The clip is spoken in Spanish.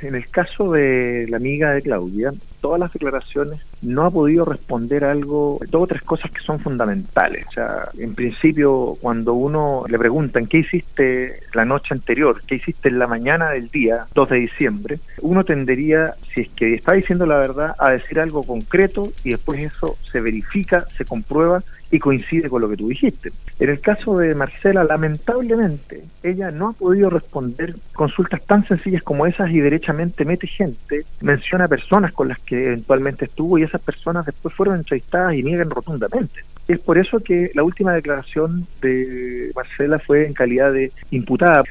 En el caso de la amiga de Claudia, todas las declaraciones no ha podido responder algo, dos o tres cosas que son fundamentales. O sea, en principio, cuando uno le preguntan qué hiciste la noche anterior, qué hiciste en la mañana del día 2 de diciembre, uno tendería, es que está diciendo la verdad, a decir algo concreto y después eso se verifica, se comprueba y coincide con lo que tú dijiste. En el caso de Marcela, lamentablemente, ella no ha podido responder consultas tan sencillas como esas y derechamente mete gente, menciona personas con las que eventualmente estuvo y esas personas después fueron entrevistadas y niegan rotundamente. Es por eso que la última declaración de Marcela fue en calidad de imputada.